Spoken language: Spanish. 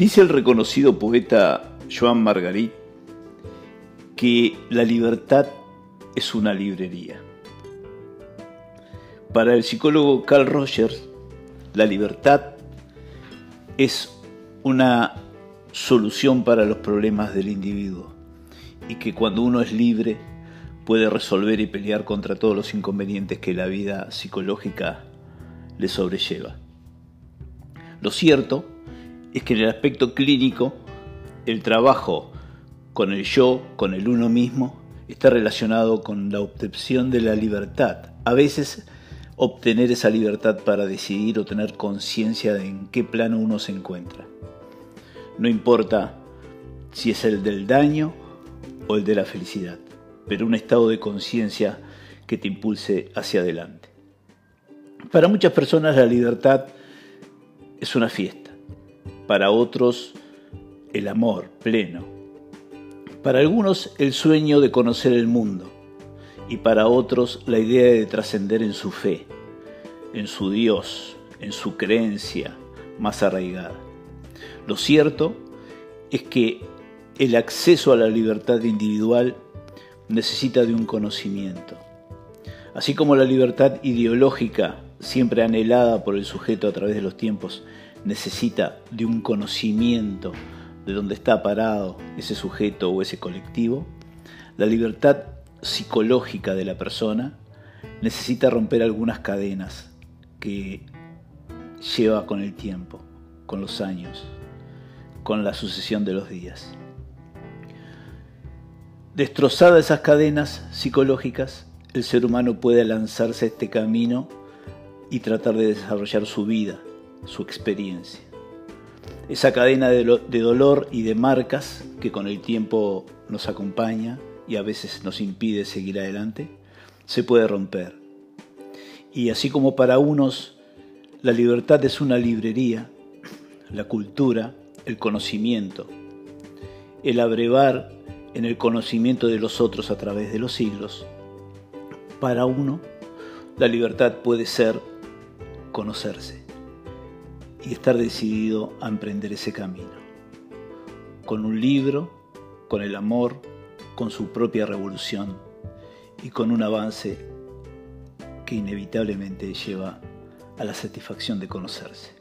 Dice el reconocido poeta Joan Margarit que la libertad es una librería. Para el psicólogo Carl Rogers, la libertad es una solución para los problemas del individuo y que cuando uno es libre puede resolver y pelear contra todos los inconvenientes que la vida psicológica le sobrelleva. Lo cierto es que en el aspecto clínico el trabajo con el yo, con el uno mismo, está relacionado con la obtención de la libertad. A veces obtener esa libertad para decidir o tener conciencia de en qué plano uno se encuentra. No importa si es el del daño o el de la felicidad, pero un estado de conciencia que te impulse hacia adelante. Para muchas personas la libertad es una fiesta, para otros el amor pleno, para algunos el sueño de conocer el mundo y para otros la idea de trascender en su fe, en su Dios, en su creencia más arraigada. Lo cierto es que el acceso a la libertad individual necesita de un conocimiento. Así como la libertad ideológica, siempre anhelada por el sujeto a través de los tiempos, necesita de un conocimiento de dónde está parado ese sujeto o ese colectivo, la libertad psicológica de la persona necesita romper algunas cadenas que lleva con el tiempo, con los años, con la sucesión de los días. Destrozadas esas cadenas psicológicas, el ser humano puede lanzarse a este camino y tratar de desarrollar su vida, su experiencia. Esa cadena de, dolor y de marcas que con el tiempo nos acompaña y a veces nos impide seguir adelante, se puede romper. Y así como para unos la libertad es una librería, la cultura, el conocimiento, el abrevar en el conocimiento de los otros a través de los siglos, para uno la libertad puede ser conocerse y estar decidido a emprender ese camino, con un libro, con el amor, con su propia revolución y con un avance que inevitablemente lleva a la satisfacción de conocerse.